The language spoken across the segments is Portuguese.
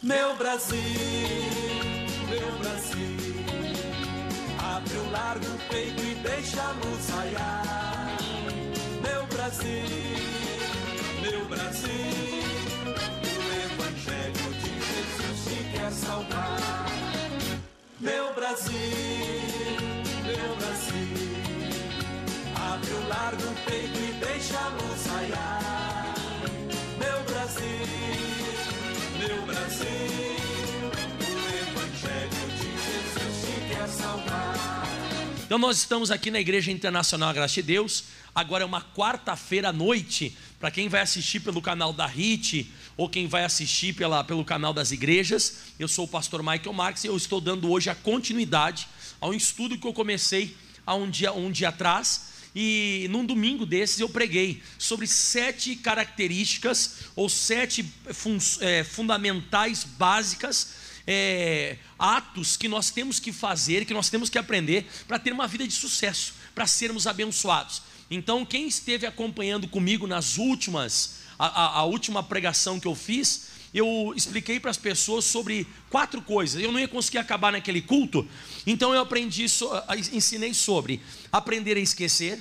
Meu Brasil, meu Brasil, abre o largo peito e deixa a luz raiar. Meu Brasil, meu Brasil, o Evangelho de Jesus te quer salvar. Meu Brasil, meu Brasil, abre o largo peito e deixa a luz raiar. Então nós estamos aqui na Igreja Internacional Graça de Deus. Agora é uma quarta-feira à noite. Para quem vai assistir pelo canal da RIT ou quem vai assistir pela, pelo canal das igrejas, eu sou o pastor Michael Marques e eu estou dando hoje a continuidade ao estudo que eu comecei há um dia, um dia atrás e num domingo desses eu preguei sobre sete características ou sete fun é, fundamentais básicas é, atos que nós temos que fazer, que nós temos que aprender para ter uma vida de sucesso, para sermos abençoados. Então, quem esteve acompanhando comigo nas últimas, a, a, a última pregação que eu fiz, eu expliquei para as pessoas sobre quatro coisas. Eu não ia conseguir acabar naquele culto, então eu aprendi, ensinei sobre aprender a esquecer,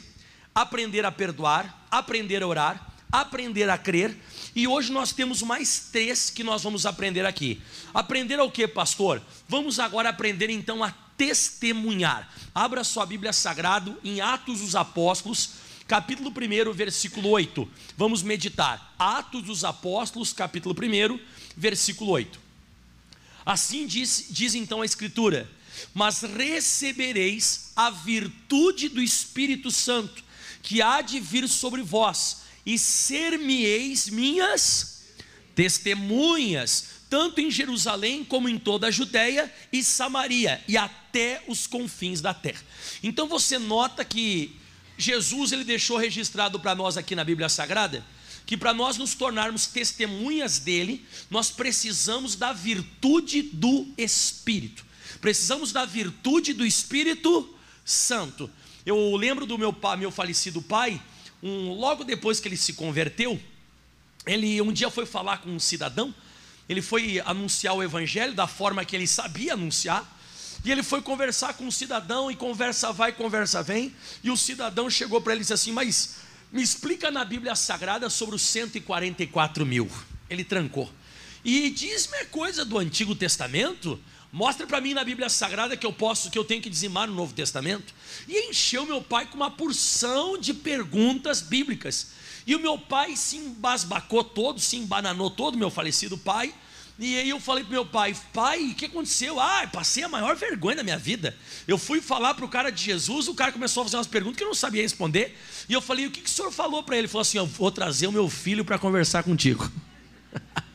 aprender a perdoar, aprender a orar, aprender a crer. E hoje nós temos mais três que nós vamos aprender aqui. Aprender ao que, pastor? Vamos agora aprender então a testemunhar. Abra sua Bíblia Sagrada em Atos dos Apóstolos, capítulo 1, versículo 8. Vamos meditar. Atos dos Apóstolos, capítulo 1, versículo 8. Assim diz, diz então a Escritura: Mas recebereis a virtude do Espírito Santo, que há de vir sobre vós, e ser-me-eis minhas testemunhas, tanto em Jerusalém como em toda a Judéia e Samaria, e até os confins da terra. Então você nota que Jesus ele deixou registrado para nós aqui na Bíblia Sagrada que para nós nos tornarmos testemunhas dele, nós precisamos da virtude do Espírito. Precisamos da virtude do Espírito Santo. Eu lembro do meu meu falecido pai, um, logo depois que ele se converteu, ele um dia foi falar com um cidadão, ele foi anunciar o evangelho da forma que ele sabia anunciar. E ele foi conversar com um cidadão, e conversa vai, conversa vem. E o cidadão chegou para ele e disse assim: Mas me explica na Bíblia Sagrada sobre os 144 mil. Ele trancou. E diz-me coisa do Antigo Testamento. Mostra para mim na Bíblia Sagrada que eu posso, que eu tenho que dizimar no Novo Testamento. E encheu meu pai com uma porção de perguntas bíblicas. E o meu pai se embasbacou todo, se embananou todo, meu falecido pai. E aí eu falei pro meu pai, pai, o que aconteceu? Ah, passei a maior vergonha da minha vida. Eu fui falar pro cara de Jesus, o cara começou a fazer umas perguntas que eu não sabia responder. E eu falei, o que, que o senhor falou para ele? Ele falou assim, eu vou trazer o meu filho para conversar contigo.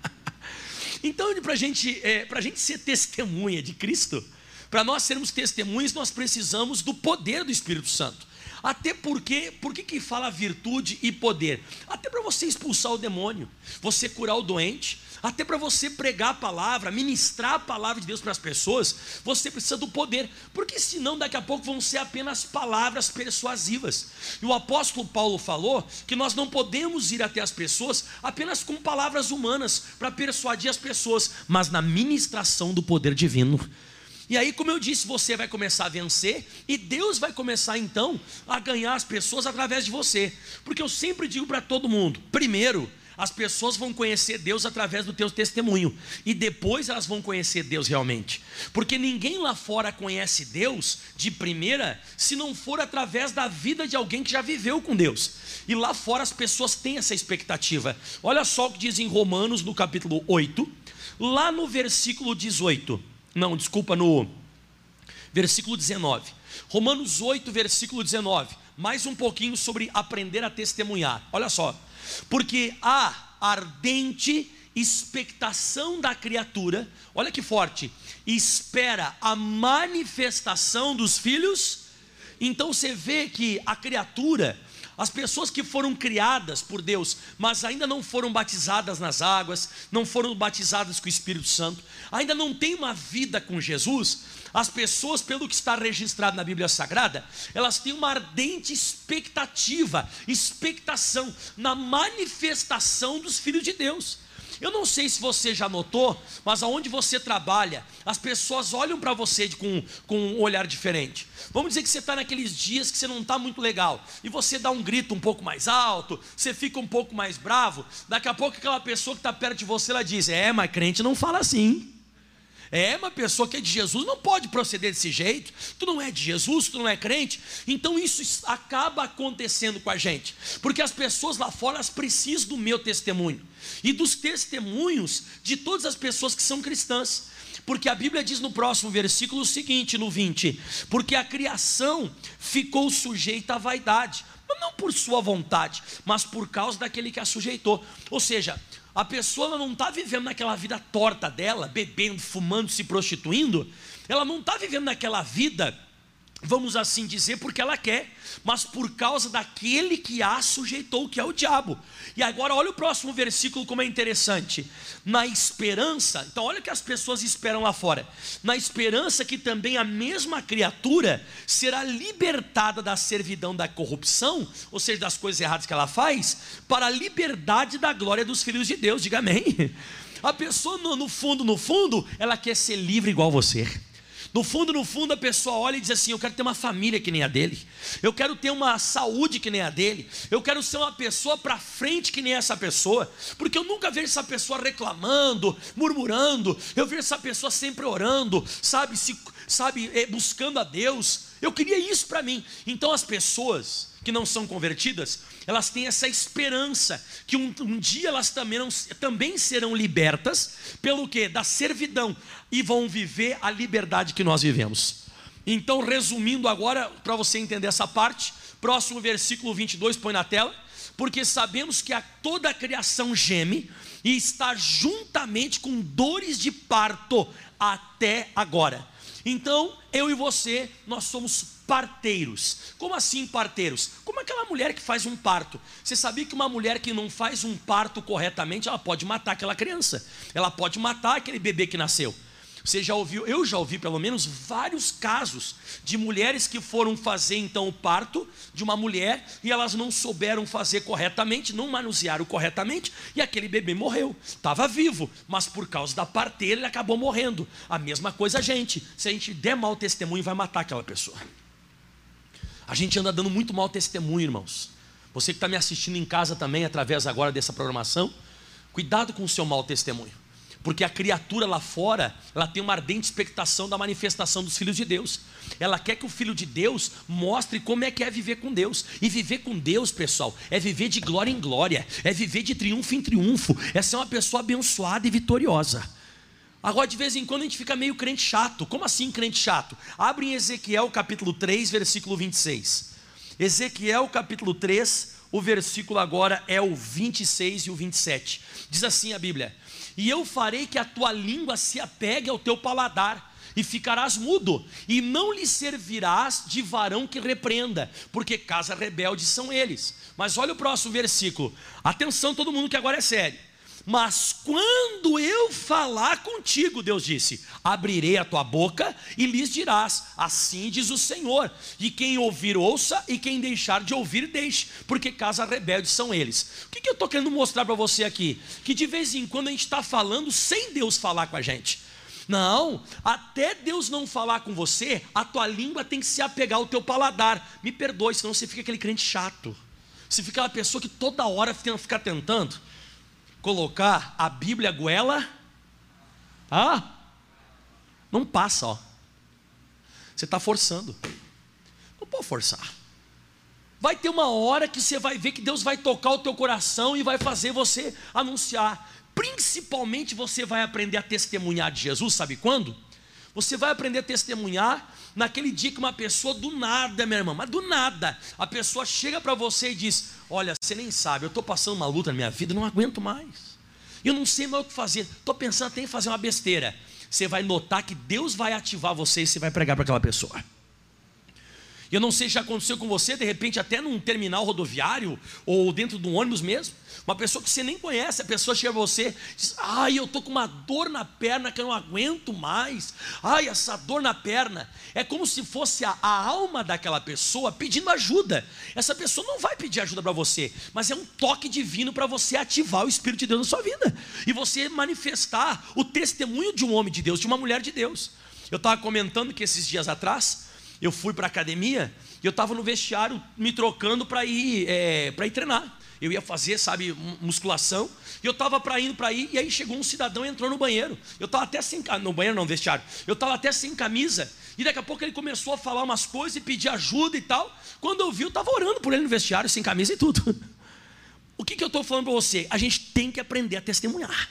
então, para gente, é, a gente ser testemunha de Cristo, para nós sermos testemunhas, nós precisamos do poder do Espírito Santo. Até porque, por que fala virtude e poder? Até para você expulsar o demônio, você curar o doente, até para você pregar a palavra, ministrar a palavra de Deus para as pessoas, você precisa do poder, porque senão daqui a pouco vão ser apenas palavras persuasivas. E o apóstolo Paulo falou que nós não podemos ir até as pessoas apenas com palavras humanas para persuadir as pessoas, mas na ministração do poder divino. E aí, como eu disse, você vai começar a vencer e Deus vai começar então a ganhar as pessoas através de você. Porque eu sempre digo para todo mundo: primeiro, as pessoas vão conhecer Deus através do teu testemunho e depois elas vão conhecer Deus realmente. Porque ninguém lá fora conhece Deus de primeira se não for através da vida de alguém que já viveu com Deus. E lá fora as pessoas têm essa expectativa. Olha só o que diz em Romanos no capítulo 8, lá no versículo 18. Não, desculpa, no versículo 19. Romanos 8, versículo 19. Mais um pouquinho sobre aprender a testemunhar. Olha só porque a ardente expectação da criatura, olha que forte, espera a manifestação dos filhos. Então você vê que a criatura, as pessoas que foram criadas por Deus, mas ainda não foram batizadas nas águas, não foram batizadas com o Espírito Santo, ainda não têm uma vida com Jesus, as pessoas, pelo que está registrado na Bíblia Sagrada, elas têm uma ardente expectativa, expectação na manifestação dos filhos de Deus. Eu não sei se você já notou, mas aonde você trabalha, as pessoas olham para você com, com um olhar diferente. Vamos dizer que você está naqueles dias que você não está muito legal, e você dá um grito um pouco mais alto, você fica um pouco mais bravo, daqui a pouco aquela pessoa que está perto de você, ela diz: É, mas crente não fala assim. É uma pessoa que é de Jesus, não pode proceder desse jeito. Tu não é de Jesus, tu não é crente. Então isso acaba acontecendo com a gente, porque as pessoas lá fora elas precisam do meu testemunho e dos testemunhos de todas as pessoas que são cristãs. Porque a Bíblia diz no próximo versículo o seguinte, no 20: Porque a criação ficou sujeita à vaidade, não por sua vontade, mas por causa daquele que a sujeitou. Ou seja, a pessoa não está vivendo naquela vida torta dela, bebendo, fumando, se prostituindo, ela não está vivendo naquela vida vamos assim dizer, porque ela quer, mas por causa daquele que a sujeitou, que é o diabo. E agora olha o próximo versículo como é interessante. Na esperança, então olha o que as pessoas esperam lá fora. Na esperança que também a mesma criatura será libertada da servidão da corrupção, ou seja, das coisas erradas que ela faz, para a liberdade da glória dos filhos de Deus. Diga amém. A pessoa no, no fundo, no fundo, ela quer ser livre igual você. No fundo, no fundo, a pessoa olha e diz assim: Eu quero ter uma família que nem a dele, eu quero ter uma saúde que nem a dele, eu quero ser uma pessoa para frente que nem essa pessoa, porque eu nunca vejo essa pessoa reclamando, murmurando, eu vejo essa pessoa sempre orando, sabe, se, sabe, é, buscando a Deus. Eu queria isso para mim. Então as pessoas que não são convertidas, elas têm essa esperança que um, um dia elas também, também serão libertas pelo que? Da servidão e vão viver a liberdade que nós vivemos. Então, resumindo agora, para você entender essa parte, próximo versículo 22, põe na tela. Porque sabemos que a toda a criação geme e está juntamente com dores de parto até agora. Então, eu e você, nós somos parteiros. Como assim parteiros? Como aquela mulher que faz um parto. Você sabia que uma mulher que não faz um parto corretamente, ela pode matar aquela criança. Ela pode matar aquele bebê que nasceu. Você já ouviu, eu já ouvi pelo menos vários casos de mulheres que foram fazer então o parto de uma mulher e elas não souberam fazer corretamente, não manusearam corretamente e aquele bebê morreu. Estava vivo, mas por causa da parteira ele acabou morrendo. A mesma coisa a gente. Se a gente der mau testemunho, vai matar aquela pessoa. A gente anda dando muito mau testemunho, irmãos. Você que está me assistindo em casa também, através agora dessa programação, cuidado com o seu mau testemunho porque a criatura lá fora, ela tem uma ardente expectação da manifestação dos filhos de Deus. Ela quer que o filho de Deus mostre como é que é viver com Deus. E viver com Deus, pessoal, é viver de glória em glória, é viver de triunfo em triunfo, é ser uma pessoa abençoada e vitoriosa. Agora, de vez em quando, a gente fica meio crente chato. Como assim, crente chato? Abre em Ezequiel capítulo 3, versículo 26. Ezequiel capítulo 3, o versículo agora é o 26 e o 27. Diz assim a Bíblia: e eu farei que a tua língua se apegue ao teu paladar, e ficarás mudo, e não lhe servirás de varão que repreenda, porque casa rebelde são eles. Mas olha o próximo versículo, atenção, todo mundo que agora é sério. Mas quando eu falar contigo, Deus disse: abrirei a tua boca e lhes dirás: Assim diz o Senhor. E quem ouvir, ouça, e quem deixar de ouvir, deixe, porque casa rebelde são eles. O que, que eu estou querendo mostrar para você aqui? Que de vez em quando a gente está falando sem Deus falar com a gente. Não, até Deus não falar com você, a tua língua tem que se apegar ao teu paladar. Me perdoe, senão você fica aquele crente chato. Você fica aquela pessoa que toda hora fica tentando colocar a Bíblia goela, ah, não passa, ó. Você está forçando. Não pode forçar. Vai ter uma hora que você vai ver que Deus vai tocar o teu coração e vai fazer você anunciar. Principalmente você vai aprender a testemunhar de Jesus, sabe quando? Você vai aprender a testemunhar naquele dia que uma pessoa do nada, minha irmã, mas do nada, a pessoa chega para você e diz: Olha, você nem sabe, eu estou passando uma luta na minha vida, não aguento mais. Eu não sei mais o que fazer, estou pensando até em fazer uma besteira. Você vai notar que Deus vai ativar você e você vai pregar para aquela pessoa. Eu não sei se já aconteceu com você, de repente, até num terminal rodoviário ou dentro de um ônibus mesmo. Uma pessoa que você nem conhece, a pessoa chega a você e diz: Ai, eu estou com uma dor na perna que eu não aguento mais. Ai, essa dor na perna. É como se fosse a, a alma daquela pessoa pedindo ajuda. Essa pessoa não vai pedir ajuda para você, mas é um toque divino para você ativar o Espírito de Deus na sua vida e você manifestar o testemunho de um homem de Deus, de uma mulher de Deus. Eu estava comentando que esses dias atrás eu fui para a academia e eu estava no vestiário me trocando para ir, é, ir treinar. Eu ia fazer, sabe, musculação, e eu estava para indo para ir, e aí chegou um cidadão e entrou no banheiro. Eu estava até sem no banheiro não, vestiário. Eu estava até sem camisa, e daqui a pouco ele começou a falar umas coisas e pedir ajuda e tal. Quando eu vi, eu estava orando por ele no vestiário, sem camisa e tudo. O que, que eu estou falando para você? A gente tem que aprender a testemunhar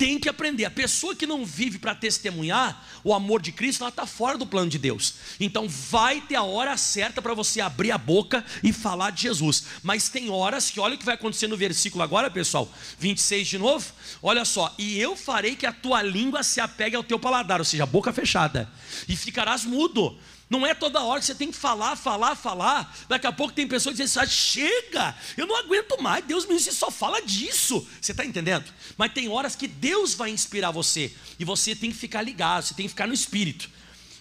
tem que aprender. A pessoa que não vive para testemunhar o amor de Cristo, ela está fora do plano de Deus. Então vai ter a hora certa para você abrir a boca e falar de Jesus. Mas tem horas que, olha o que vai acontecer no versículo agora, pessoal, 26 de novo. Olha só, e eu farei que a tua língua se apegue ao teu paladar, ou seja, boca fechada, e ficarás mudo. Não é toda hora que você tem que falar, falar, falar. Daqui a pouco tem pessoas que dizem assim: chega, eu não aguento mais. Deus me disse, só fala disso. Você está entendendo? Mas tem horas que Deus vai inspirar você. E você tem que ficar ligado, você tem que ficar no espírito.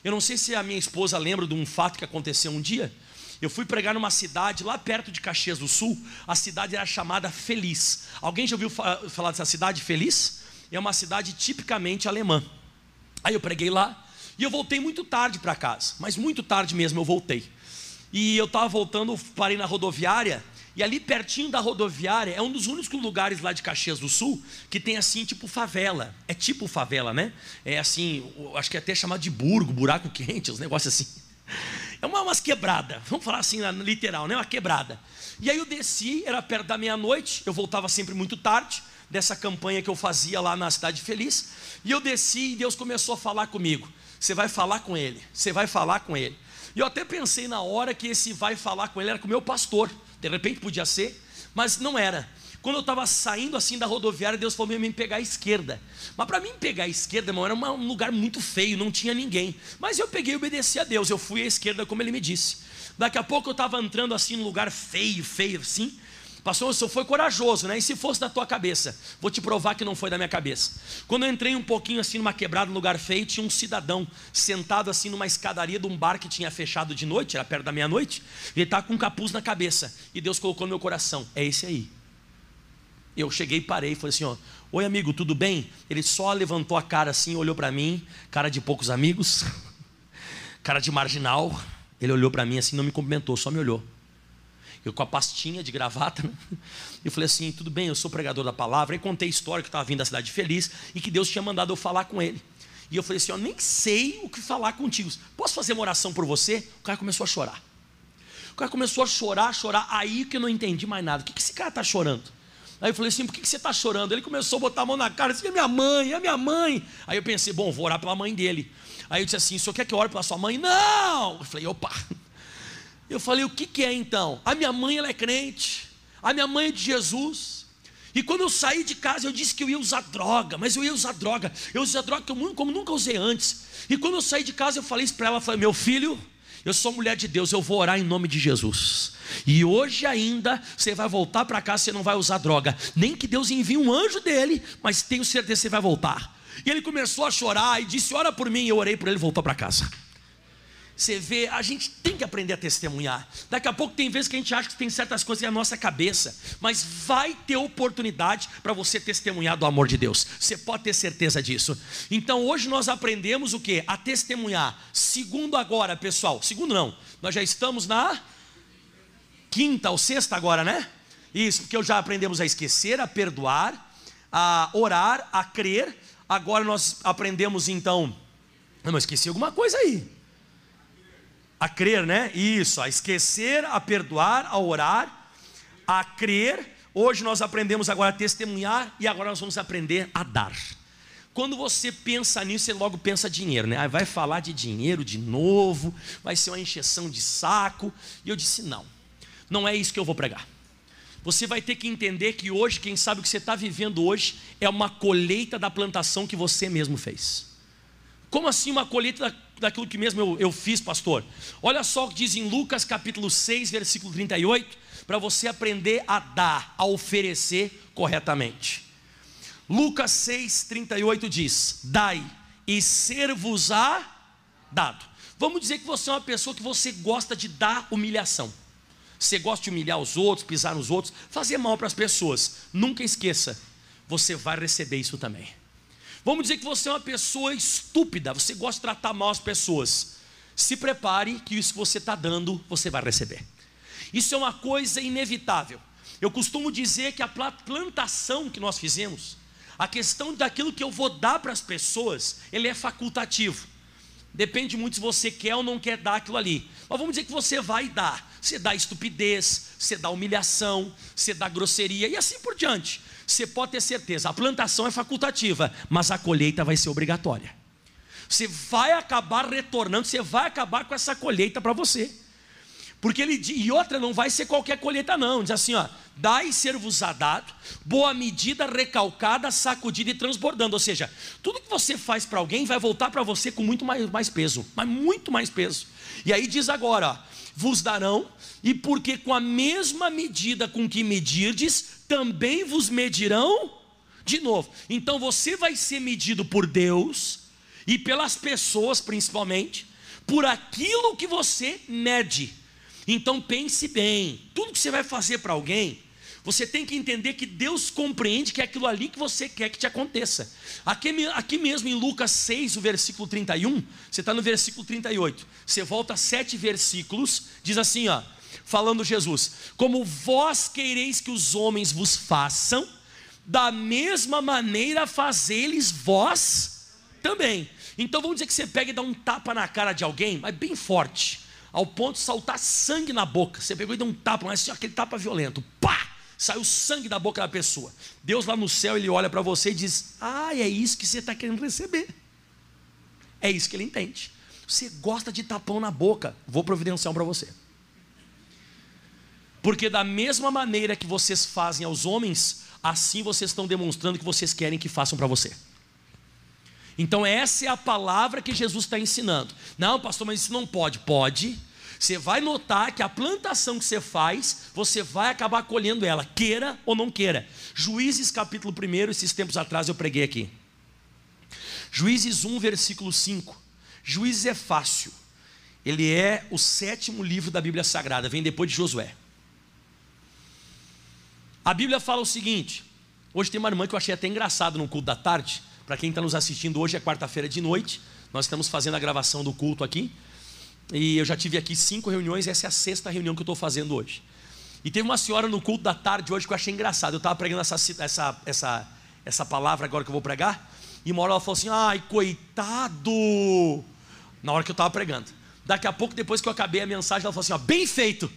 Eu não sei se a minha esposa lembra de um fato que aconteceu um dia. Eu fui pregar numa cidade lá perto de Caxias do Sul. A cidade era chamada Feliz. Alguém já ouviu falar dessa cidade Feliz? É uma cidade tipicamente alemã. Aí eu preguei lá. E eu voltei muito tarde para casa, mas muito tarde mesmo eu voltei. E eu estava voltando, parei na rodoviária, e ali pertinho da rodoviária é um dos únicos lugares lá de Caxias do Sul que tem assim, tipo favela. É tipo favela, né? É assim, acho que é até chamado de burgo, buraco quente, os negócios assim. É uma, umas quebrada, vamos falar assim, literal, né? Uma quebrada. E aí eu desci, era perto da meia-noite, eu voltava sempre muito tarde, dessa campanha que eu fazia lá na Cidade Feliz. E eu desci e Deus começou a falar comigo. Você vai falar com ele, você vai falar com ele. E eu até pensei na hora que esse vai falar com ele era com o meu pastor. De repente podia ser, mas não era. Quando eu estava saindo assim da rodoviária, Deus falou para mim pegar a esquerda. Mas para mim pegar a esquerda, irmão, era um lugar muito feio, não tinha ninguém. Mas eu peguei e obedeci a Deus. Eu fui à esquerda como ele me disse. Daqui a pouco eu estava entrando assim num lugar feio, feio assim. Pastor, o senhor foi corajoso, né? E se fosse da tua cabeça? Vou te provar que não foi da minha cabeça. Quando eu entrei um pouquinho assim numa quebrada, num lugar feio, tinha um cidadão sentado assim numa escadaria de um bar que tinha fechado de noite, era perto da meia-noite. Ele estava com um capuz na cabeça. E Deus colocou no meu coração: é esse aí. Eu cheguei parei e falei assim: ó, Oi amigo, tudo bem? Ele só levantou a cara assim, olhou para mim, cara de poucos amigos, cara de marginal. Ele olhou para mim assim, não me cumprimentou, só me olhou eu com a pastinha de gravata, né? eu falei assim: tudo bem, eu sou pregador da palavra. E contei a história que eu estava vindo da cidade feliz e que Deus tinha mandado eu falar com ele. E eu falei assim: eu nem sei o que falar contigo. Posso fazer uma oração por você? O cara começou a chorar. O cara começou a chorar, chorar. Aí que eu não entendi mais nada. O que, esse cara está chorando? Aí eu falei assim: por que, que você está chorando? Ele começou a botar a mão na cara, disse: é minha mãe, é minha mãe. Aí eu pensei: bom, vou orar pela mãe dele. Aí eu disse assim: o senhor quer que eu ore pela sua mãe? Não! Eu falei: opa. Eu falei: o que, que é então? A minha mãe ela é crente, a minha mãe é de Jesus. E quando eu saí de casa, eu disse que eu ia usar droga, mas eu ia usar droga. Eu usei droga como, como nunca usei antes. E quando eu saí de casa, eu falei isso para ela: falei, meu filho, eu sou mulher de Deus, eu vou orar em nome de Jesus. E hoje ainda você vai voltar para casa, você não vai usar droga. Nem que Deus envie um anjo dele, mas tenho certeza que você vai voltar. E ele começou a chorar e disse: Ora por mim. Eu orei por ele e voltou para casa. Você vê, a gente tem que aprender a testemunhar. Daqui a pouco tem vezes que a gente acha que tem certas coisas na nossa cabeça, mas vai ter oportunidade para você testemunhar do amor de Deus. Você pode ter certeza disso. Então hoje nós aprendemos o que? A testemunhar. Segundo agora, pessoal. Segundo não. Nós já estamos na quinta ou sexta agora, né? Isso, porque já aprendemos a esquecer, a perdoar, a orar, a crer. Agora nós aprendemos então. Não, esqueci alguma coisa aí. A crer, né? Isso, a esquecer, a perdoar, a orar, a crer. Hoje nós aprendemos agora a testemunhar e agora nós vamos aprender a dar. Quando você pensa nisso, você logo pensa dinheiro, né? vai falar de dinheiro de novo, vai ser uma encheção de saco. E eu disse: não, não é isso que eu vou pregar. Você vai ter que entender que hoje, quem sabe o que você está vivendo hoje, é uma colheita da plantação que você mesmo fez. Como assim uma colheita daquilo que mesmo eu, eu fiz, pastor. Olha só o que diz em Lucas capítulo 6, versículo 38, para você aprender a dar, a oferecer corretamente. Lucas 6, 38 diz: Dai e ser-vos-á dado. Vamos dizer que você é uma pessoa que você gosta de dar humilhação. Você gosta de humilhar os outros, pisar nos outros, fazer mal para as pessoas. Nunca esqueça, você vai receber isso também. Vamos dizer que você é uma pessoa estúpida, você gosta de tratar mal as pessoas. Se prepare que isso que você está dando, você vai receber. Isso é uma coisa inevitável. Eu costumo dizer que a plantação que nós fizemos, a questão daquilo que eu vou dar para as pessoas, ele é facultativo. Depende muito se você quer ou não quer dar aquilo ali. Mas vamos dizer que você vai dar. Você dá estupidez, você dá humilhação, você dá grosseria e assim por diante. Você pode ter certeza, a plantação é facultativa, mas a colheita vai ser obrigatória. Você vai acabar retornando, você vai acabar com essa colheita para você. Porque ele e outra não vai ser qualquer colheita não, diz assim, ó, dai ser-vos a dado, boa medida, recalcada, sacudida e transbordando, ou seja, tudo que você faz para alguém vai voltar para você com muito mais, mais peso, mas muito mais peso. E aí diz agora, ó, vos darão, e porque com a mesma medida com que medirdes, também vos medirão de novo. Então você vai ser medido por Deus e pelas pessoas principalmente, por aquilo que você mede. Então pense bem, tudo que você vai fazer para alguém, você tem que entender que Deus compreende que é aquilo ali que você quer que te aconteça. Aqui, aqui mesmo em Lucas 6, o versículo 31, você está no versículo 38, você volta sete versículos, diz assim: ó, falando Jesus: Como vós quereis que os homens vos façam, da mesma maneira fazei-lhes vós também. Então vamos dizer que você pega e dá um tapa na cara de alguém, mas bem forte ao ponto de saltar sangue na boca. Você pegou e deu um tapa, mas assim, aquele tapa violento. Pá! Saiu sangue da boca da pessoa. Deus lá no céu, ele olha para você e diz: Ah, é isso que você está querendo receber. É isso que ele entende. Você gosta de tapão na boca, vou providenciar um para você. Porque da mesma maneira que vocês fazem aos homens, assim vocês estão demonstrando que vocês querem que façam para você. Então, essa é a palavra que Jesus está ensinando. Não, pastor, mas isso não pode. Pode. Você vai notar que a plantação que você faz, você vai acabar colhendo ela, queira ou não queira. Juízes capítulo 1, esses tempos atrás eu preguei aqui. Juízes 1, versículo 5. Juízes é fácil. Ele é o sétimo livro da Bíblia Sagrada, vem depois de Josué. A Bíblia fala o seguinte: hoje tem uma irmã que eu achei até engraçado no culto da tarde. Para quem está nos assistindo hoje, é quarta-feira de noite. Nós estamos fazendo a gravação do culto aqui. E eu já tive aqui cinco reuniões, essa é a sexta reunião que eu estou fazendo hoje. E teve uma senhora no culto da tarde hoje que eu achei engraçado. Eu estava pregando essa, essa, essa, essa palavra agora que eu vou pregar. E uma hora ela falou assim: ai, coitado! Na hora que eu estava pregando. Daqui a pouco, depois que eu acabei a mensagem, ela falou assim: ó, bem feito.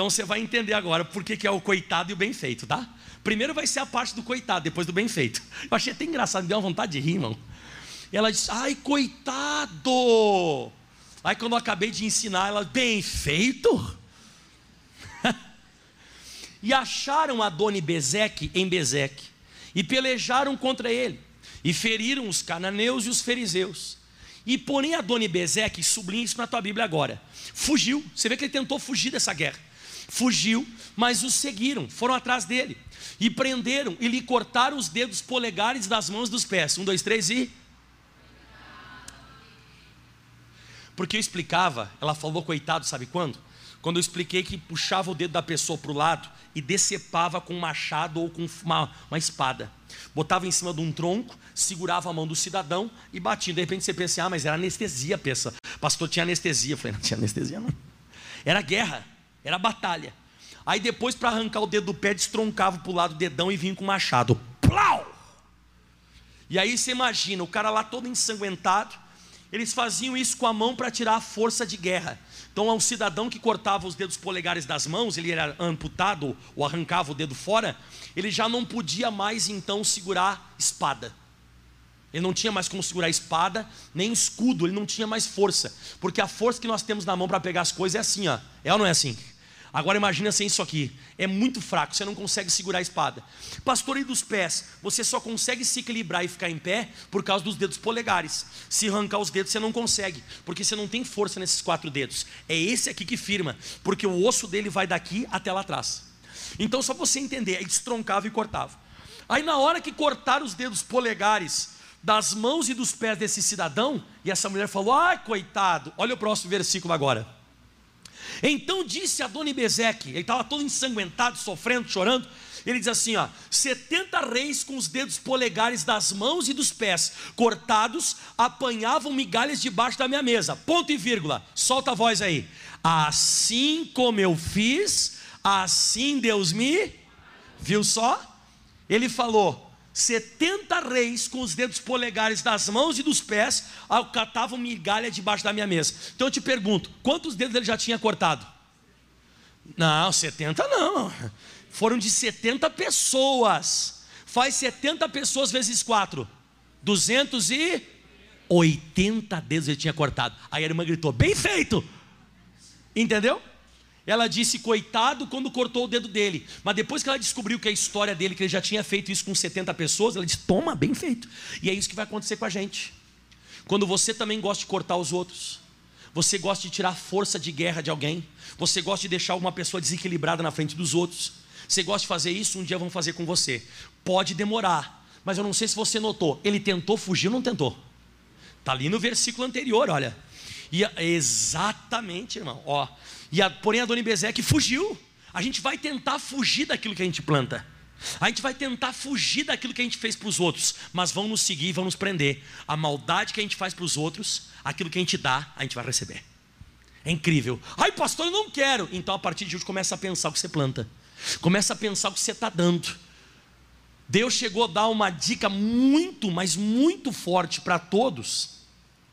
Então você vai entender agora por que, é o coitado e o bem feito, tá? Primeiro vai ser a parte do coitado, depois do bem feito. Eu achei até engraçado, me deu uma vontade de rir, irmão. E ela disse: Ai, coitado! Aí quando eu acabei de ensinar, ela, bem feito? e acharam Adoni Bezeque em Bezeque, e pelejaram contra ele, e feriram os cananeus e os fariseus. E porém Adoni Bezeque, sublinha isso na tua Bíblia agora, fugiu. Você vê que ele tentou fugir dessa guerra. Fugiu, mas os seguiram, foram atrás dele e prenderam e lhe cortaram os dedos polegares das mãos dos pés. Um, dois, três e. Porque eu explicava, ela falou coitado, sabe quando? Quando eu expliquei que puxava o dedo da pessoa para o lado e decepava com um machado ou com uma, uma espada. Botava em cima de um tronco, segurava a mão do cidadão e batia. De repente você pensa, assim, ah, mas era anestesia, pensa. Pastor tinha anestesia. Eu falei, não tinha anestesia, não. Era guerra, era batalha. Aí depois, para arrancar o dedo do pé, destroncava para o lado do dedão e vinha com o machado. Plau! E aí você imagina, o cara lá todo ensanguentado, eles faziam isso com a mão para tirar a força de guerra. Então, um cidadão que cortava os dedos polegares das mãos, ele era amputado ou arrancava o dedo fora, ele já não podia mais então segurar espada. Ele não tinha mais como segurar espada, nem escudo, ele não tinha mais força. Porque a força que nós temos na mão para pegar as coisas é assim, ó. É ou não é assim? Agora imagina sem isso aqui. É muito fraco, você não consegue segurar a espada. Pastor, e dos pés? Você só consegue se equilibrar e ficar em pé por causa dos dedos polegares. Se arrancar os dedos, você não consegue, porque você não tem força nesses quatro dedos. É esse aqui que firma, porque o osso dele vai daqui até lá atrás. Então, só você entender, é destroncava e cortava. Aí, na hora que cortaram os dedos polegares das mãos e dos pés desse cidadão, e essa mulher falou: ai, coitado, olha o próximo versículo agora. Então disse Adoni Bezeque, ele estava todo ensanguentado, sofrendo, chorando. Ele diz assim: ó, 70 reis com os dedos polegares das mãos e dos pés cortados apanhavam migalhas debaixo da minha mesa. Ponto e vírgula. Solta a voz aí. Assim como eu fiz, assim Deus me viu só? Ele falou: 70 reis com os dedos polegares das mãos e dos pés catavam migalha debaixo da minha mesa. Então eu te pergunto: quantos dedos ele já tinha cortado? Não, 70 não. Foram de 70 pessoas. Faz 70 pessoas vezes 4. 280 dedos ele tinha cortado. Aí a irmã gritou: bem feito! Entendeu? Ela disse, coitado, quando cortou o dedo dele. Mas depois que ela descobriu que a história dele, que ele já tinha feito isso com 70 pessoas, ela disse, toma, bem feito. E é isso que vai acontecer com a gente. Quando você também gosta de cortar os outros, você gosta de tirar força de guerra de alguém, você gosta de deixar uma pessoa desequilibrada na frente dos outros, você gosta de fazer isso, um dia vão fazer com você. Pode demorar, mas eu não sei se você notou, ele tentou fugir ou não tentou? Está ali no versículo anterior, olha. E exatamente, irmão, ó. E a, porém a Dona Bezeque fugiu. A gente vai tentar fugir daquilo que a gente planta. A gente vai tentar fugir daquilo que a gente fez para os outros, mas vão nos seguir e vão nos prender. A maldade que a gente faz para os outros, aquilo que a gente dá, a gente vai receber. É incrível. Ai, pastor, eu não quero. Então, a partir de hoje, começa a pensar o que você planta. Começa a pensar o que você está dando. Deus chegou a dar uma dica muito, mas muito forte para todos.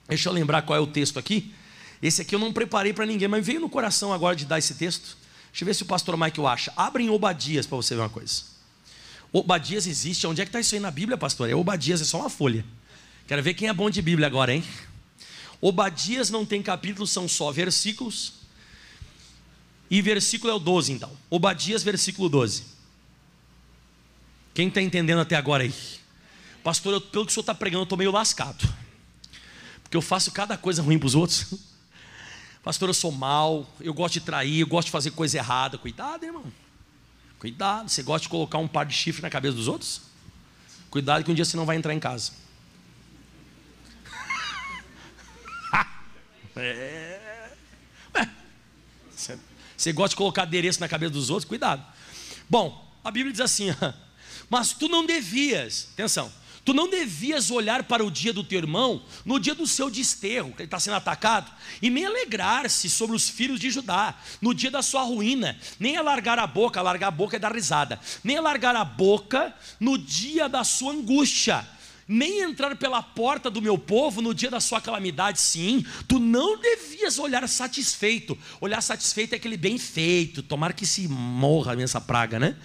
Deixa eu lembrar qual é o texto aqui. Esse aqui eu não preparei para ninguém, mas veio no coração agora de dar esse texto. Deixa eu ver se o pastor Michael acha. Abre em Obadias para você ver uma coisa. Obadias existe. Onde é que está isso aí na Bíblia, pastor? É Obadias, é só uma folha. Quero ver quem é bom de Bíblia agora, hein? Obadias não tem capítulos, são só versículos. E versículo é o 12, então. Obadias, versículo 12. Quem está entendendo até agora aí? Pastor, eu, pelo que o senhor está pregando, eu estou meio lascado. Porque eu faço cada coisa ruim para os outros. Pastor, eu sou mal, eu gosto de trair, eu gosto de fazer coisa errada. Cuidado, irmão. Cuidado. Você gosta de colocar um par de chifre na cabeça dos outros? Cuidado que um dia você não vai entrar em casa. é. Você, você gosta de colocar adereço na cabeça dos outros? Cuidado. Bom, a Bíblia diz assim: mas tu não devias, atenção, Tu não devias olhar para o dia do teu irmão no dia do seu desterro, que ele está sendo atacado, e nem alegrar-se sobre os filhos de Judá, no dia da sua ruína, nem alargar a boca, alargar a boca é dar risada, nem alargar a boca no dia da sua angústia nem entrar pela porta do meu povo no dia da sua calamidade, sim, tu não devias olhar satisfeito. Olhar satisfeito é aquele bem feito, tomar que se morra nessa praga, né?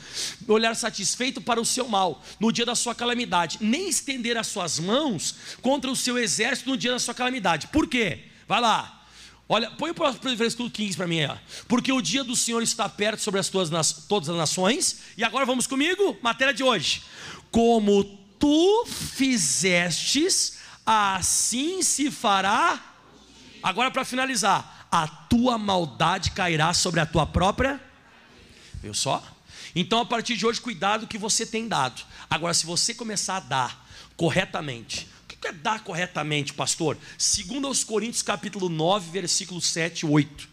Olhar satisfeito para o seu mal no dia da sua calamidade, nem estender as suas mãos contra o seu exército no dia da sua calamidade. Por quê? Vai lá. Olha, põe o próximo versículo 15 para mim. Porque o dia do Senhor está perto sobre as tuas, todas as nações. E agora vamos comigo? Matéria de hoje. Como tu fizestes, assim se fará. Agora, para finalizar, a tua maldade cairá sobre a tua própria. Viu só? Então, a partir de hoje, cuidado que você tem dado. Agora, se você começar a dar corretamente, o que é dar corretamente, pastor? Segundo aos Coríntios, capítulo 9, versículo 7 e 8.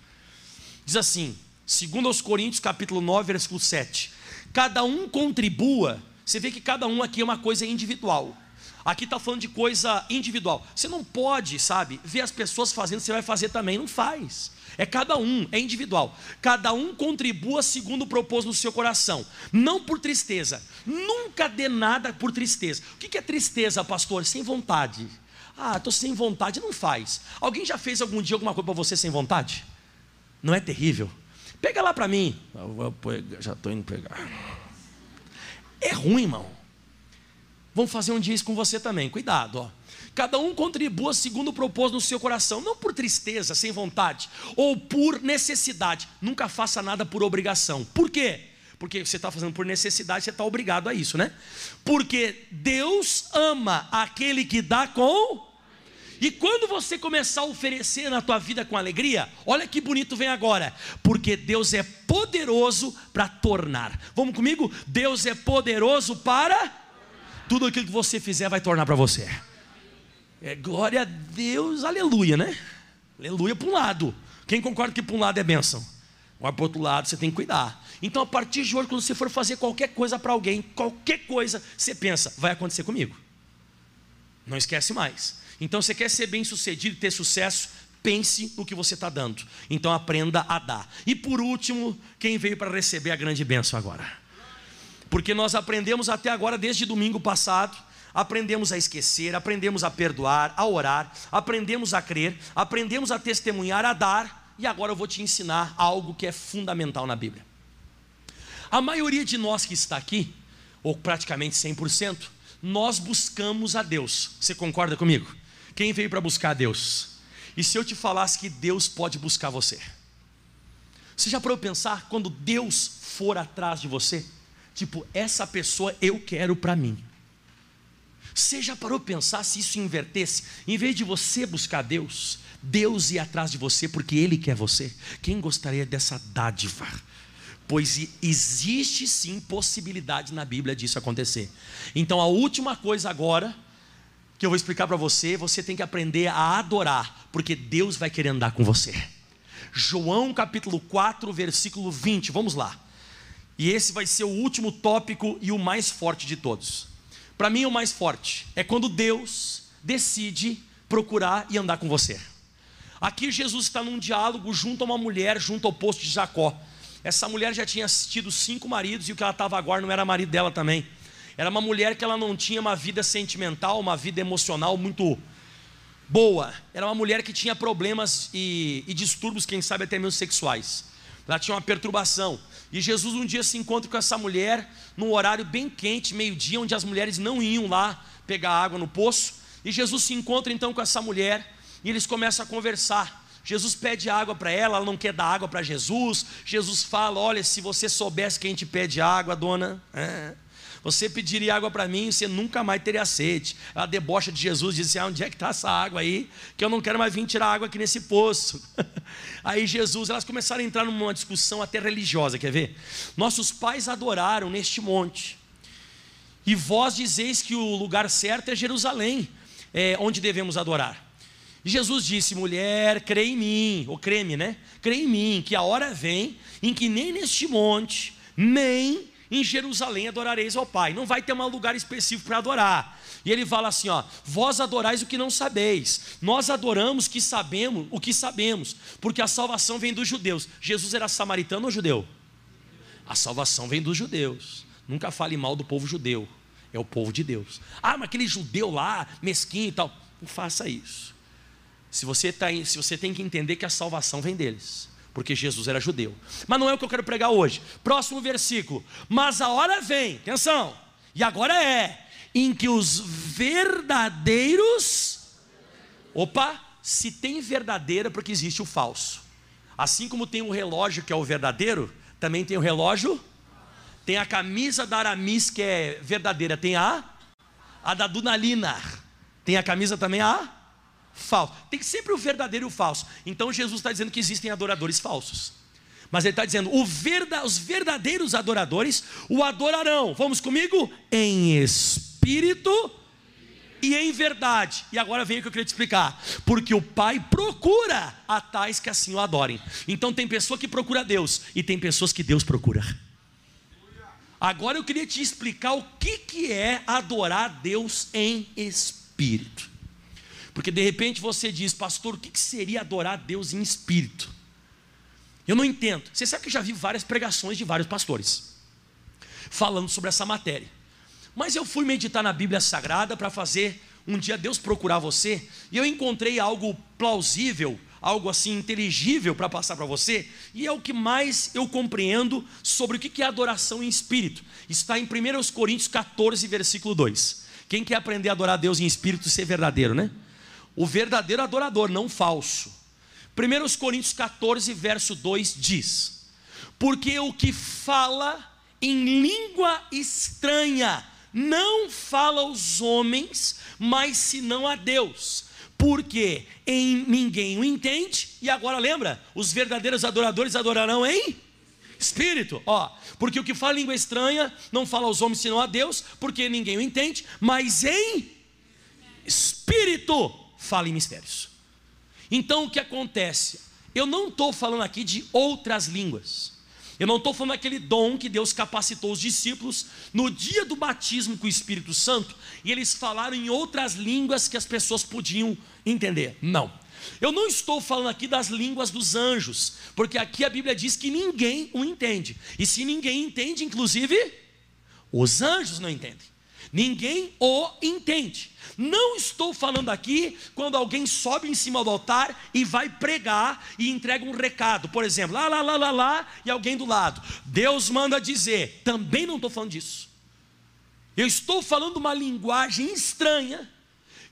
Diz assim, segundo aos Coríntios, capítulo 9, versículo 7. Cada um contribua você vê que cada um aqui é uma coisa individual. Aqui está falando de coisa individual. Você não pode, sabe, ver as pessoas fazendo, você vai fazer também. Não faz. É cada um, é individual. Cada um contribua segundo o propôs no seu coração, não por tristeza. Nunca dê nada por tristeza. O que é tristeza, pastor? Sem vontade. Ah, estou sem vontade, não faz. Alguém já fez algum dia alguma coisa para você sem vontade? Não é terrível? Pega lá para mim. Eu vou pegar, já estou indo pegar. É ruim, irmão. Vamos fazer um dia isso com você também. Cuidado, ó. Cada um contribua segundo o propósito no seu coração, não por tristeza, sem vontade, ou por necessidade. Nunca faça nada por obrigação. Por quê? Porque você está fazendo por necessidade, você está obrigado a isso, né? Porque Deus ama aquele que dá com. E quando você começar a oferecer na tua vida com alegria, olha que bonito vem agora, porque Deus é poderoso para tornar. Vamos comigo? Deus é poderoso para tudo aquilo que você fizer vai tornar para você. É, glória a Deus, aleluia, né? Aleluia para um lado. Quem concorda que para um lado é bênção? Agora para o outro lado você tem que cuidar. Então, a partir de hoje, quando você for fazer qualquer coisa para alguém, qualquer coisa, você pensa, vai acontecer comigo. Não esquece mais. Então, você quer ser bem sucedido e ter sucesso, pense no que você está dando. Então, aprenda a dar. E por último, quem veio para receber a grande bênção agora? Porque nós aprendemos até agora, desde domingo passado, aprendemos a esquecer, aprendemos a perdoar, a orar, aprendemos a crer, aprendemos a testemunhar, a dar, e agora eu vou te ensinar algo que é fundamental na Bíblia. A maioria de nós que está aqui, ou praticamente 100%, nós buscamos a Deus. Você concorda comigo? Quem veio para buscar Deus? E se eu te falasse que Deus pode buscar você? Você já parou pensar quando Deus for atrás de você? Tipo, essa pessoa eu quero para mim. Você já parou pensar se isso invertesse? Em vez de você buscar Deus, Deus ir atrás de você porque Ele quer você. Quem gostaria dessa dádiva? Pois existe sim possibilidade na Bíblia disso acontecer. Então a última coisa agora que eu vou explicar para você, você tem que aprender a adorar, porque Deus vai querer andar com você. João capítulo 4, versículo 20, vamos lá. E esse vai ser o último tópico e o mais forte de todos. Para mim, o mais forte é quando Deus decide procurar e andar com você. Aqui Jesus está num diálogo junto a uma mulher, junto ao posto de Jacó. Essa mulher já tinha tido cinco maridos e o que ela estava agora não era marido dela também. Era uma mulher que ela não tinha uma vida sentimental, uma vida emocional muito boa. Era uma mulher que tinha problemas e, e distúrbios, quem sabe até mesmo sexuais. Ela tinha uma perturbação. E Jesus um dia se encontra com essa mulher num horário bem quente, meio-dia, onde as mulheres não iam lá pegar água no poço. E Jesus se encontra então com essa mulher e eles começam a conversar. Jesus pede água para ela, ela não quer dar água para Jesus. Jesus fala: Olha, se você soubesse quem te pede água, dona, é, você pediria água para mim, você nunca mais teria sede. Ela debocha de Jesus, diz assim: ah, onde é que está essa água aí? Que eu não quero mais vir tirar água aqui nesse poço. Aí Jesus, elas começaram a entrar numa discussão até religiosa, quer ver? Nossos pais adoraram neste monte. E vós dizeis que o lugar certo é Jerusalém, é onde devemos adorar. E Jesus disse: mulher, crê em mim, ou creme, né? Crê em mim, que a hora vem em que nem neste monte, nem em Jerusalém adorareis ao Pai. Não vai ter um lugar específico para adorar. E ele fala assim, ó: Vós adorais o que não sabeis. Nós adoramos que sabemos, o que sabemos, porque a salvação vem dos judeus. Jesus era samaritano ou judeu? A salvação vem dos judeus. Nunca fale mal do povo judeu. É o povo de Deus. Ah, mas aquele judeu lá, mesquinho e tal. Não faça isso. Se você, tá, se você tem que entender que a salvação vem deles porque Jesus era judeu. Mas não é o que eu quero pregar hoje. Próximo versículo. Mas a hora vem, atenção, e agora é, em que os verdadeiros. Opa, se tem verdadeira, porque existe o falso. Assim como tem um relógio que é o verdadeiro, também tem o relógio. Tem a camisa da Aramis que é verdadeira, tem a a da Dunalina. Tem a camisa também a falso. Tem sempre o verdadeiro e o falso. Então Jesus está dizendo que existem adoradores falsos. Mas ele está dizendo: verda, os verdadeiros adoradores o adorarão. Vamos comigo? Em espírito e em verdade. E agora vem o que eu queria te explicar. Porque o Pai procura a tais que assim o adorem. Então tem pessoa que procura Deus e tem pessoas que Deus procura. Agora eu queria te explicar o que, que é adorar Deus em espírito. Porque de repente você diz, pastor, o que seria adorar a Deus em espírito? Eu não entendo. Você sabe que eu já vi várias pregações de vários pastores falando sobre essa matéria. Mas eu fui meditar na Bíblia Sagrada para fazer um dia Deus procurar você, e eu encontrei algo plausível, algo assim inteligível para passar para você, e é o que mais eu compreendo sobre o que é adoração em espírito. Está em 1 Coríntios 14, versículo 2 Quem quer aprender a adorar a Deus em espírito ser verdadeiro, né? O verdadeiro adorador, não falso. 1 Coríntios 14, verso 2 diz: Porque o que fala em língua estranha não fala aos homens, mas senão a Deus, porque em ninguém o entende. E agora lembra, os verdadeiros adoradores adorarão em espírito, ó, porque o que fala língua estranha não fala aos homens senão a Deus, porque ninguém o entende, mas em espírito fala em mistérios. Então o que acontece? Eu não estou falando aqui de outras línguas. Eu não estou falando daquele dom que Deus capacitou os discípulos no dia do batismo com o Espírito Santo e eles falaram em outras línguas que as pessoas podiam entender. Não. Eu não estou falando aqui das línguas dos anjos, porque aqui a Bíblia diz que ninguém o entende. E se ninguém entende, inclusive, os anjos não entendem. Ninguém o entende. Não estou falando aqui quando alguém sobe em cima do altar e vai pregar e entrega um recado, por exemplo, lá, lá, lá, lá, lá, e alguém do lado. Deus manda dizer. Também não estou falando disso. Eu estou falando uma linguagem estranha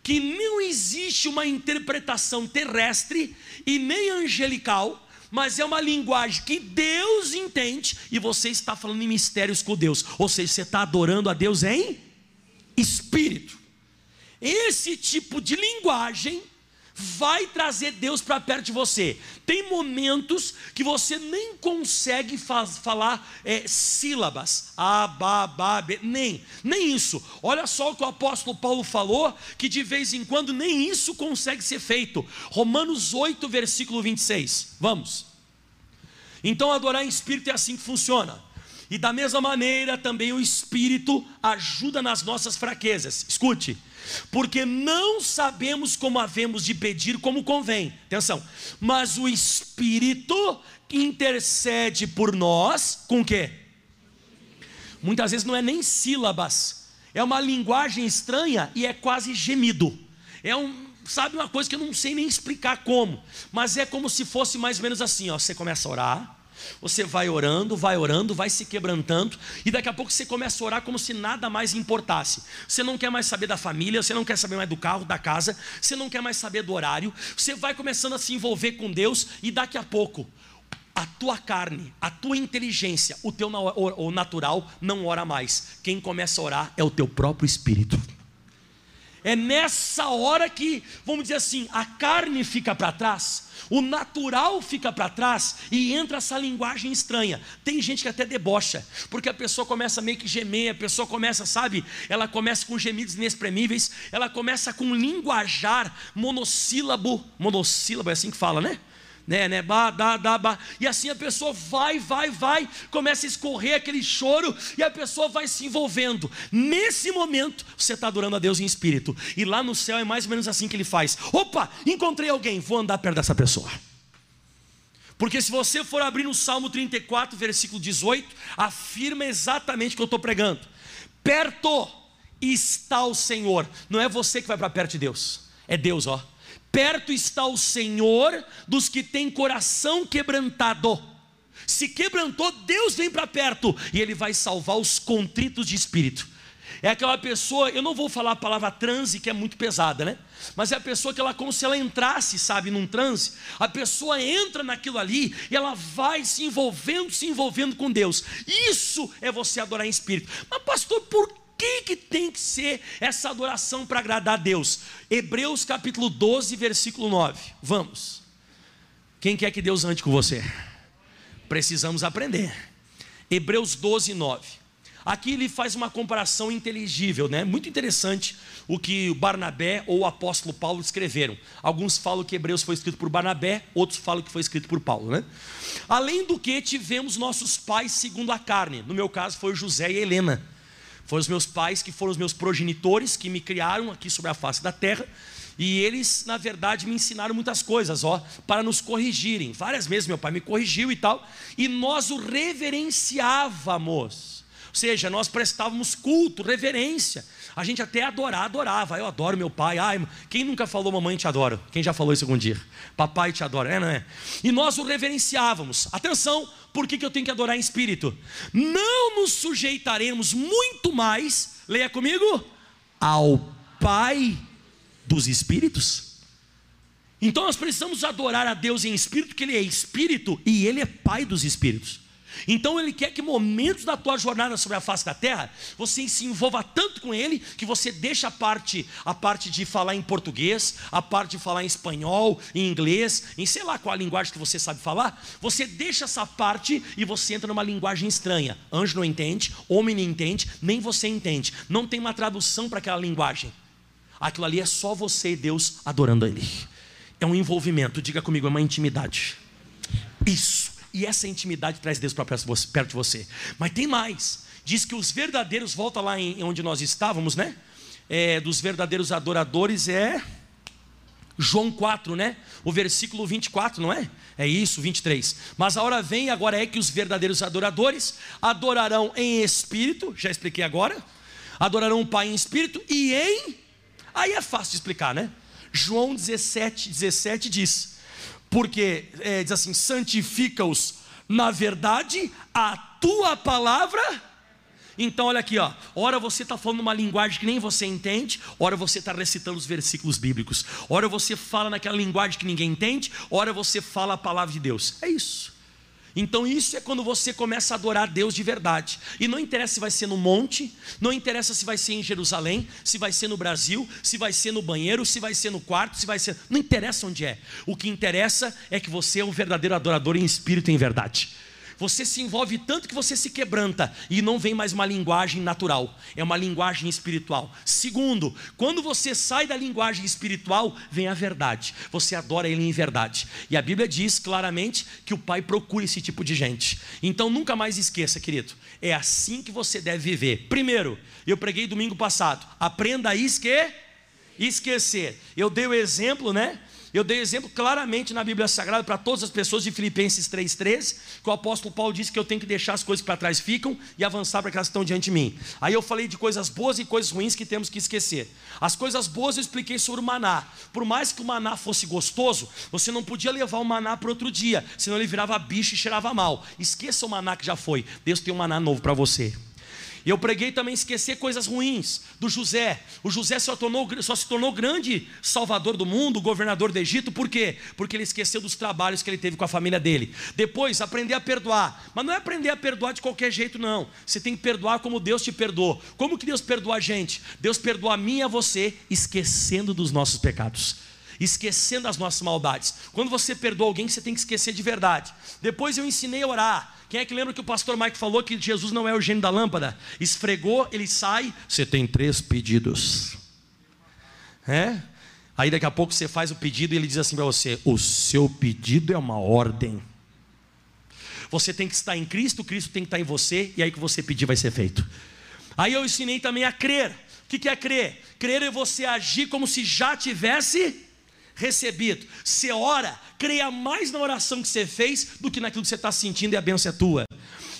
que não existe uma interpretação terrestre e nem angelical, mas é uma linguagem que Deus entende e você está falando em mistérios com Deus, ou seja, você está adorando a Deus em espírito. Esse tipo de linguagem vai trazer Deus para perto de você. Tem momentos que você nem consegue faz, falar é, sílabas, a, ba, ba, be, nem, nem isso. Olha só o que o apóstolo Paulo falou, que de vez em quando nem isso consegue ser feito. Romanos 8, versículo 26. Vamos. Então adorar em espírito é assim que funciona. E da mesma maneira também o espírito ajuda nas nossas fraquezas. Escute porque não sabemos como havemos de pedir como convém. Atenção. Mas o Espírito intercede por nós com o quê? Muitas vezes não é nem sílabas, é uma linguagem estranha e é quase gemido. É um, sabe uma coisa que eu não sei nem explicar como, mas é como se fosse mais ou menos assim, ó, você começa a orar, você vai orando, vai orando, vai se quebrantando, e daqui a pouco você começa a orar como se nada mais importasse. Você não quer mais saber da família, você não quer saber mais do carro, da casa, você não quer mais saber do horário. Você vai começando a se envolver com Deus, e daqui a pouco, a tua carne, a tua inteligência, o teu natural não ora mais. Quem começa a orar é o teu próprio espírito. É nessa hora que, vamos dizer assim, a carne fica para trás o natural fica para trás e entra essa linguagem estranha. Tem gente que até debocha, porque a pessoa começa meio que gemer, a pessoa começa, sabe? Ela começa com gemidos inexprimíveis, ela começa com linguajar monossílabo, monossílabo é assim que fala, né? Né, né, ba, da, da, ba. E assim a pessoa vai, vai, vai, começa a escorrer aquele choro e a pessoa vai se envolvendo. Nesse momento, você está adorando a Deus em espírito. E lá no céu é mais ou menos assim que ele faz: opa, encontrei alguém, vou andar perto dessa pessoa. Porque se você for abrir no Salmo 34, versículo 18, afirma exatamente o que eu estou pregando. Perto está o Senhor. Não é você que vai para perto de Deus, é Deus, ó Perto está o Senhor dos que têm coração quebrantado. Se quebrantou, Deus vem para perto e Ele vai salvar os contritos de espírito. É aquela pessoa, eu não vou falar a palavra transe, que é muito pesada, né? Mas é a pessoa que ela, como se ela entrasse, sabe, num transe, a pessoa entra naquilo ali e ela vai se envolvendo, se envolvendo com Deus. Isso é você adorar em espírito. Mas, pastor, por que, que tem que ser essa adoração para agradar a Deus? Hebreus capítulo 12, versículo 9. Vamos. Quem quer que Deus ande com você? Precisamos aprender. Hebreus 12, 9. Aqui ele faz uma comparação inteligível, né? Muito interessante o que Barnabé ou o apóstolo Paulo escreveram. Alguns falam que Hebreus foi escrito por Barnabé, outros falam que foi escrito por Paulo, né? Além do que tivemos nossos pais segundo a carne. No meu caso foi José e Helena foram os meus pais que foram os meus progenitores que me criaram aqui sobre a face da terra. E eles, na verdade, me ensinaram muitas coisas, ó, para nos corrigirem. Várias vezes meu pai me corrigiu e tal, e nós o reverenciávamos. Seja, nós prestávamos culto, reverência. A gente até adorar, adorava. Eu adoro meu pai. Ai, quem nunca falou mamãe te adoro? Quem já falou isso algum dia? Papai te adora, é, não é? E nós o reverenciávamos. Atenção, por que, que eu tenho que adorar em espírito? Não nos sujeitaremos muito mais, leia comigo, ao Pai dos espíritos? Então nós precisamos adorar a Deus em espírito, porque Ele é espírito e Ele é Pai dos espíritos. Então Ele quer que momentos da tua jornada sobre a face da terra, você se envolva tanto com Ele, que você deixa a parte, a parte de falar em português, a parte de falar em espanhol, em inglês, em sei lá qual a linguagem que você sabe falar, você deixa essa parte e você entra numa linguagem estranha. Anjo não entende, homem não entende, nem você entende. Não tem uma tradução para aquela linguagem. Aquilo ali é só você e Deus adorando Ele. É um envolvimento, diga comigo, é uma intimidade. Isso. E essa intimidade traz Deus para perto de você. Mas tem mais. Diz que os verdadeiros, volta lá em onde nós estávamos, né? É, dos verdadeiros adoradores é João 4, né? O versículo 24, não é? É isso, 23. Mas a hora vem, agora é que os verdadeiros adoradores adorarão em espírito, já expliquei agora. Adorarão o Pai em espírito e em. Aí é fácil de explicar, né? João 17, 17 diz: porque é, diz assim: santifica-os na verdade, a tua palavra. Então, olha aqui, ó. Ora você está falando uma linguagem que nem você entende, ora você está recitando os versículos bíblicos, ora você fala naquela linguagem que ninguém entende, ora você fala a palavra de Deus. É isso. Então isso é quando você começa a adorar Deus de verdade. E não interessa se vai ser no monte, não interessa se vai ser em Jerusalém, se vai ser no Brasil, se vai ser no banheiro, se vai ser no quarto, se vai ser. Não interessa onde é. O que interessa é que você é um verdadeiro adorador em espírito e em verdade você se envolve tanto que você se quebranta e não vem mais uma linguagem natural, é uma linguagem espiritual. Segundo, quando você sai da linguagem espiritual, vem a verdade. Você adora ele em verdade. E a Bíblia diz claramente que o Pai procura esse tipo de gente. Então nunca mais esqueça, querido. É assim que você deve viver. Primeiro, eu preguei domingo passado. Aprenda a esque... esquecer. Eu dei o exemplo, né? Eu dei exemplo claramente na Bíblia Sagrada para todas as pessoas de Filipenses 3,13, que o apóstolo Paulo disse que eu tenho que deixar as coisas para trás ficam e avançar para que elas estão diante de mim. Aí eu falei de coisas boas e coisas ruins que temos que esquecer. As coisas boas eu expliquei sobre o maná. Por mais que o maná fosse gostoso, você não podia levar o maná para outro dia, senão ele virava bicho e cheirava mal. Esqueça o maná que já foi. Deus tem um maná novo para você. E eu preguei também esquecer coisas ruins do José. O José só, tornou, só se tornou grande salvador do mundo, governador do Egito, por quê? Porque ele esqueceu dos trabalhos que ele teve com a família dele. Depois, aprender a perdoar. Mas não é aprender a perdoar de qualquer jeito, não. Você tem que perdoar como Deus te perdoou. Como que Deus perdoa a gente? Deus perdoa a mim e a você, esquecendo dos nossos pecados esquecendo as nossas maldades. Quando você perdoa alguém, você tem que esquecer de verdade. Depois eu ensinei a orar. Quem é que lembra que o pastor Mike falou que Jesus não é o gênio da lâmpada? Esfregou, ele sai. Você tem três pedidos. É? Aí daqui a pouco você faz o pedido e ele diz assim para você: O seu pedido é uma ordem. Você tem que estar em Cristo, Cristo tem que estar em você, e aí que você pedir vai ser feito. Aí eu ensinei também a crer. O que é crer? Crer é você agir como se já tivesse recebido. Você ora, creia mais na oração que você fez do que naquilo que você está sentindo e a bênção é tua.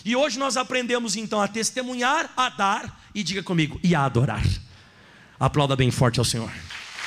E hoje nós aprendemos então a testemunhar, a dar e diga comigo, e a adorar. Aplauda bem forte ao Senhor.